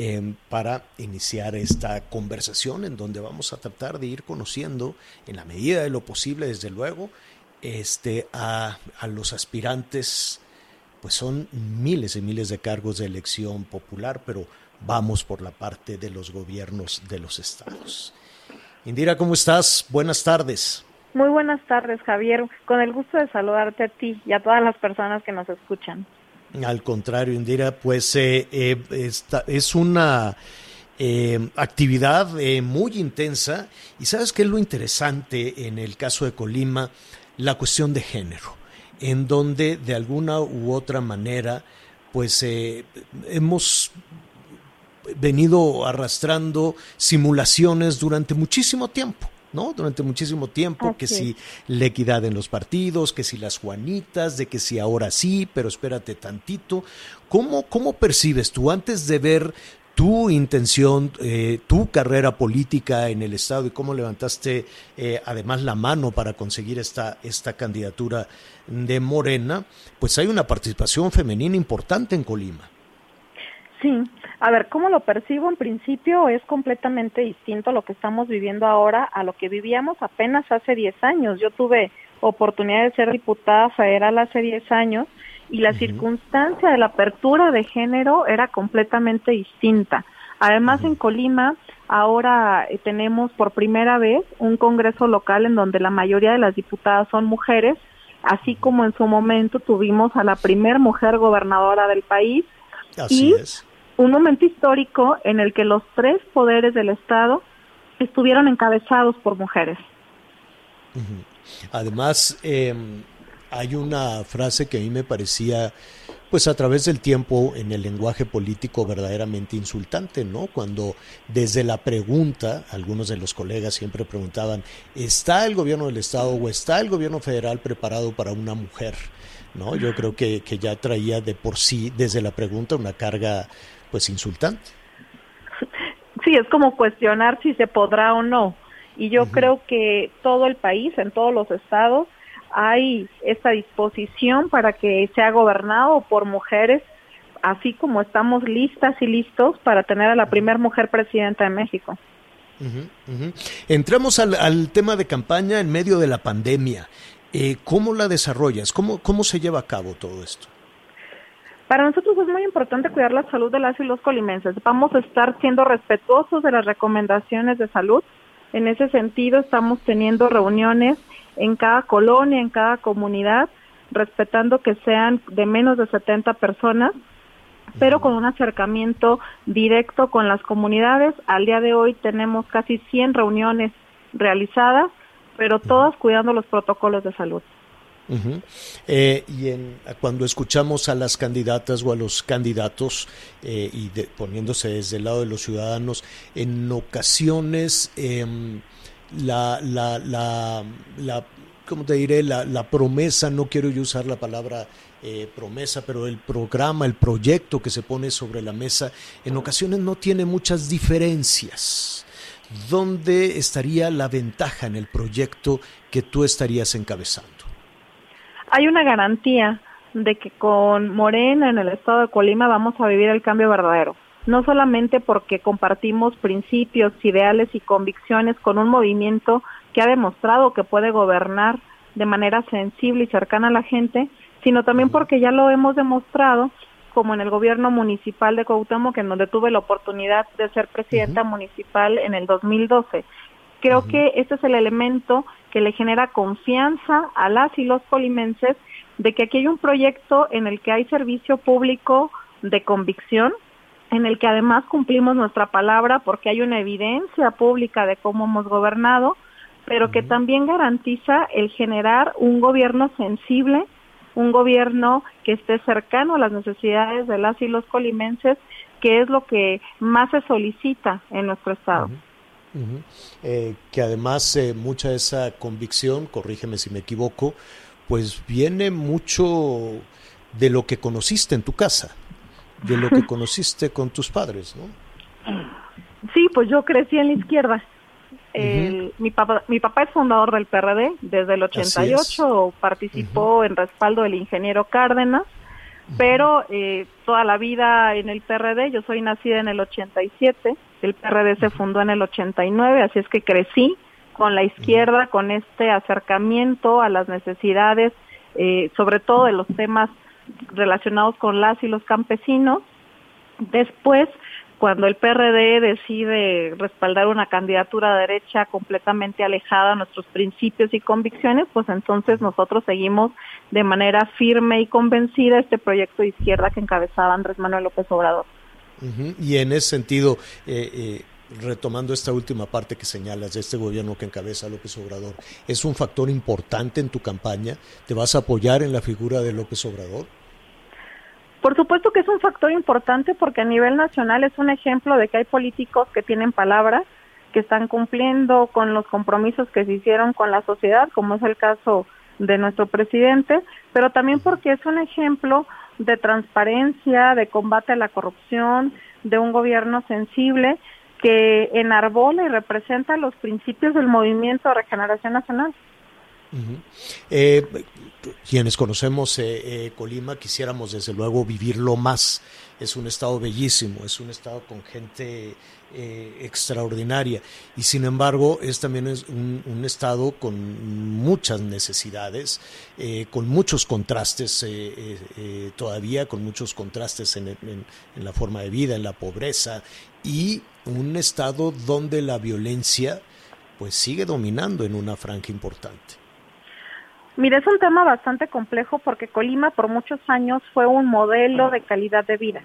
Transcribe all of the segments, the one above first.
Em, para iniciar esta conversación en donde vamos a tratar de ir conociendo, en la medida de lo posible, desde luego, este, a, los aspirantes, pues son miles y miles de cargos de elección popular, pero vamos por la parte de los gobiernos de los estados. Indira, ¿cómo estás? Buenas tardes. Muy buenas tardes, Javier. Con el gusto de saludarte a ti y a todas las personas que nos escuchan. Al contrario, Indira, pues eh, eh, es una eh, actividad muy intensa y sabes qué es lo interesante en el caso de Colima, la cuestión de género, en donde de alguna u otra manera, pues hemos venido arrastrando simulaciones durante muchísimo tiempo. ¿No? Durante muchísimo tiempo, que si la equidad en los partidos, que si las Juanitas, de que si ahora sí, pero espérate tantito. ¿Cómo, cómo percibes tú antes de ver tu intención, eh, tu carrera política en el Estado y cómo levantaste eh, además la mano para conseguir esta, esta candidatura de Morena, pues hay una participación femenina importante en Colima. Sí, a ver, ¿cómo lo percibo? En principio es completamente distinto lo que estamos viviendo ahora a lo que vivíamos apenas hace 10 años. Yo tuve oportunidad de ser diputada federal hace 10 años y la circunstancia de la apertura de género era completamente distinta. Además, en Colima ahora eh, tenemos por primera vez un Congreso local en donde la mayoría de las diputadas son mujeres, así como en su momento tuvimos a la primer mujer gobernadora del país. Así es un momento histórico en el que los tres poderes del Estado estuvieron encabezados por mujeres. Además, em, hay una frase que a mí me parecía, pues a través del tiempo, en el lenguaje político verdaderamente insultante, ¿no? Cuando desde la pregunta, algunos de los colegas siempre preguntaban, ¿está el gobierno del Estado o está el gobierno federal preparado para una mujer? ¿No? Yo creo que, que ya traía de por sí, desde la pregunta, una carga pues insultante. Sí, es como cuestionar si se podrá o no. Y yo creo que todo el país, en todos los estados, hay esta disposición para que sea gobernado por mujeres, así como estamos listas y listos para tener a la primera mujer presidenta de México. Entramos al, tema de campaña en medio de la pandemia. Eh, ¿Cómo la desarrollas? ¿Cómo, ¿Cómo se lleva a cabo todo esto? Para nosotros es muy importante cuidar la salud de las y los colimenses. Vamos a estar siendo respetuosos de las recomendaciones de salud. En ese sentido, estamos teniendo reuniones en cada colonia, en cada comunidad, respetando que sean de menos de 70 personas, pero con un acercamiento directo con las comunidades. Al día de hoy tenemos casi 100 reuniones realizadas, pero todas cuidando los protocolos de salud. Eh, y en, cuando escuchamos a las candidatas o a los candidatos eh, y poniéndose desde el lado de los ciudadanos, en ocasiones em, la, la, la, la, ¿cómo te diré? La promesa, no quiero yo usar la palabra eh, promesa, pero el programa, el proyecto que se pone sobre la mesa, en ocasiones no tiene muchas diferencias. ¿Dónde estaría la ventaja en el proyecto que tú estarías encabezando? Hay una garantía de que con Morena en el estado de Colima vamos a vivir el cambio verdadero. No solamente porque compartimos principios, ideales y convicciones con un movimiento que ha demostrado que puede gobernar de manera sensible y cercana a la gente, sino también porque ya lo hemos demostrado como en el gobierno municipal de Cuauhtémoc, en donde tuve la oportunidad de ser presidenta municipal en el 2012. Creo que este es el elemento que le genera confianza a las y los colimenses de que aquí hay un proyecto en el que hay servicio público de convicción, en el que además cumplimos nuestra palabra porque hay una evidencia pública de cómo hemos gobernado, pero que también garantiza el generar un gobierno sensible, un gobierno que esté cercano a las necesidades de las y los colimenses, que es lo que más se solicita en nuestro estado. Eh, que además eh, mucha de esa convicción, corrígeme si me equivoco, pues viene mucho de lo que conociste en tu casa, de lo que conociste con tus padres, ¿no? Sí, pues yo crecí en la izquierda. Mi, papá, mi papá es fundador del PRD, desde el 88 participó en respaldo del ingeniero Cárdenas, pero eh, toda la vida en el PRD, yo soy nacida en el 87, el PRD se fundó en el 89, así es que crecí con la izquierda, con este acercamiento a las necesidades, eh, sobre todo de los temas relacionados con las y los campesinos. Después cuando el PRD decide respaldar una candidatura de derecha completamente alejada a nuestros principios y convicciones, pues entonces nosotros seguimos de manera firme y convencida este proyecto de izquierda que encabezaba Andrés Manuel López Obrador. Y en ese sentido, eh, eh, retomando esta última parte que señalas de este gobierno que encabeza López Obrador, ¿es un factor importante en tu campaña? ¿Te vas a apoyar en la figura de López Obrador? Por supuesto que es un factor importante porque a nivel nacional es un ejemplo de que hay políticos que tienen palabras, que están cumpliendo con los compromisos que se hicieron con la sociedad, como es el caso de nuestro presidente, pero también porque es un ejemplo de transparencia, de combate a la corrupción, de un gobierno sensible que enarbola y representa los principios del movimiento de regeneración nacional. Eh, quienes conocemos eh, eh, Colima quisiéramos desde luego vivirlo más. Es un estado bellísimo, es un estado con gente extraordinaria y sin embargo es también es un, estado con muchas necesidades, con muchos contrastes todavía, con muchos contrastes en, en la forma de vida, en la pobreza y un estado donde la violencia pues sigue dominando en una franja importante. Mira, es un tema bastante complejo porque Colima por muchos años fue un modelo de calidad de vida.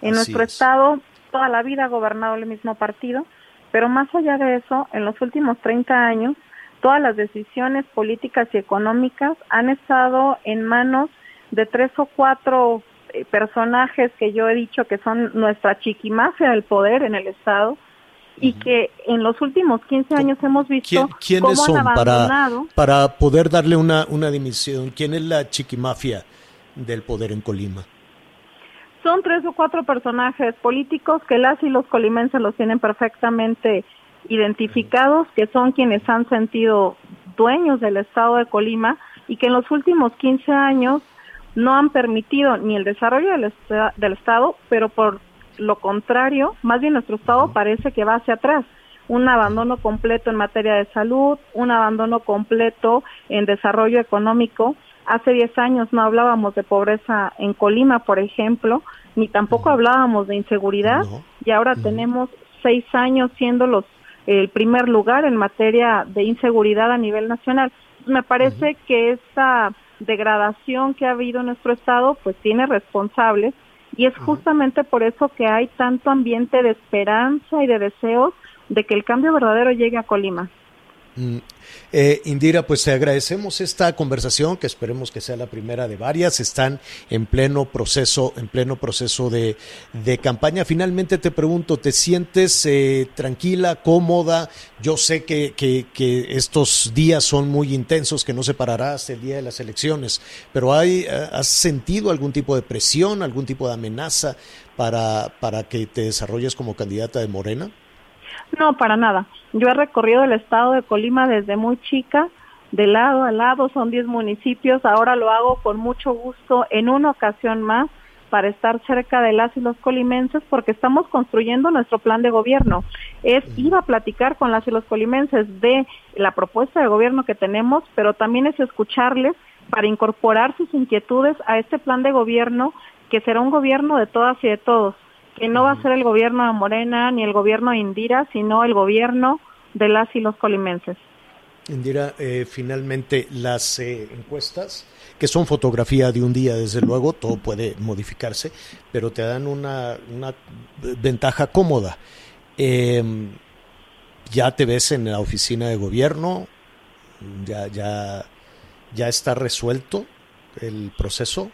En nuestro estado toda la vida ha gobernado el mismo partido, pero más allá de eso, en los últimos 30 años, todas las decisiones políticas y económicas han estado en manos de tres o cuatro eh, personajes que yo he dicho que son nuestra chiquimafia del poder en el Estado, y que en los últimos 15 años hemos visto ¿Quiénes son para, para poder darle una, una dimisión? ¿Quién es la chiquimafia del poder en Colima? Son tres o cuatro personajes políticos que las y los colimenses los tienen perfectamente identificados, que son quienes han sentido dueños del estado de Colima y que en los últimos 15 años no han permitido ni el desarrollo del, del estado, pero por lo contrario, más bien nuestro Estado parece que va hacia atrás. Un abandono completo en materia de salud, un abandono completo en desarrollo económico. Hace 10 años no hablábamos de pobreza en Colima, por ejemplo, ni tampoco hablábamos de inseguridad y ahora tenemos seis años siendo los el primer lugar en materia de inseguridad a nivel nacional. Me parece que esta degradación que ha habido en nuestro estado pues tiene responsables y es justamente por eso que hay tanto ambiente de esperanza y de deseos de que el cambio verdadero llegue a Colima. Mm. Eh, Indira, pues te agradecemos esta conversación, que esperemos que sea la primera de varias. Están en pleno proceso, en pleno proceso de, campaña. Finalmente te pregunto, ¿te sientes eh, tranquila, cómoda? Yo sé que, estos días son muy intensos, que no se parará hasta el día de las elecciones, pero hay, eh, ¿has sentido algún tipo de presión, algún tipo de amenaza para, para que te desarrolles como candidata de Morena? No, para nada. Yo he recorrido el estado de Colima desde muy chica, de lado a lado, son 10 municipios, ahora lo hago con mucho gusto en una ocasión más para estar cerca de las y los colimenses porque estamos construyendo nuestro plan de gobierno. Es ir a platicar con las y los colimenses de la propuesta de gobierno que tenemos, pero también es escucharles para incorporar sus inquietudes a este plan de gobierno que será un gobierno de todas y de todos que no va a ser el gobierno de Morena ni el gobierno de Indira, sino el gobierno de las y los colimenses. Indira, eh, finalmente las eh, encuestas, que son fotografía de un día, desde luego, todo puede modificarse, pero te dan una, una ventaja cómoda. Em, ya te ves en la oficina de gobierno, ya, ya, ya está resuelto el proceso.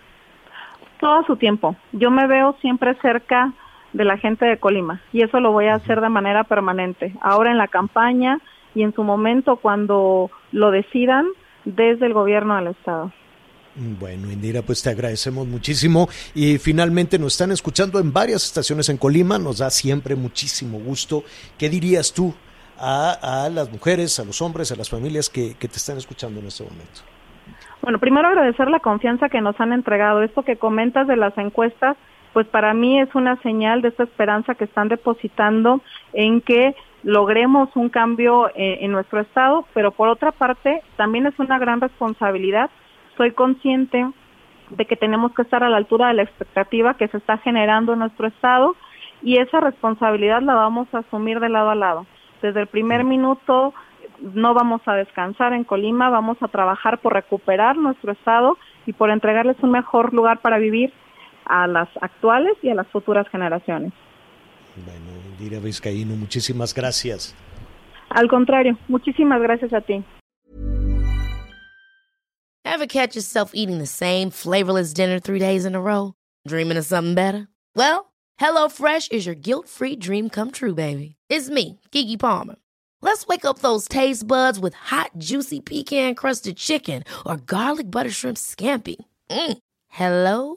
Todo su tiempo. Yo me veo siempre cerca de la gente de Colima y eso lo voy a hacer de manera permanente. Ahora en la campaña y en su momento cuando lo decidan desde el gobierno del estado. Bueno, Indira, pues te agradecemos muchísimo y finalmente nos están escuchando en varias estaciones en Colima, nos da siempre muchísimo gusto. ¿Qué dirías tú a, las mujeres, a los hombres, a las familias que, que te están escuchando en este momento? Bueno, primero agradecer la confianza que nos han entregado. Esto que comentas de las encuestas, pues para mí es una señal de esta esperanza que están depositando en que logremos un cambio eh, en nuestro estado, pero por otra parte también es una gran responsabilidad. Soy consciente de que tenemos que estar a la altura de la expectativa que se está generando en nuestro Estado y esa responsabilidad la vamos a asumir de lado a lado. Desde el primer minuto no vamos a descansar en Colima, vamos a trabajar por recuperar nuestro Estado y por entregarles un mejor lugar para vivir a las actuales y a las futuras generaciones. Bueno, Indira Vizcaíno, muchísimas gracias. Al contrario, muchísimas gracias a ti. Ever catch yourself eating the same flavorless dinner three days in a row? Dreaming of something better? Well, HelloFresh is your guilt-free dream come true, baby. It's me, Kiki Palmer. Let's wake up those taste buds with hot, juicy pecan-crusted chicken or garlic butter shrimp scampi. Mm. Hello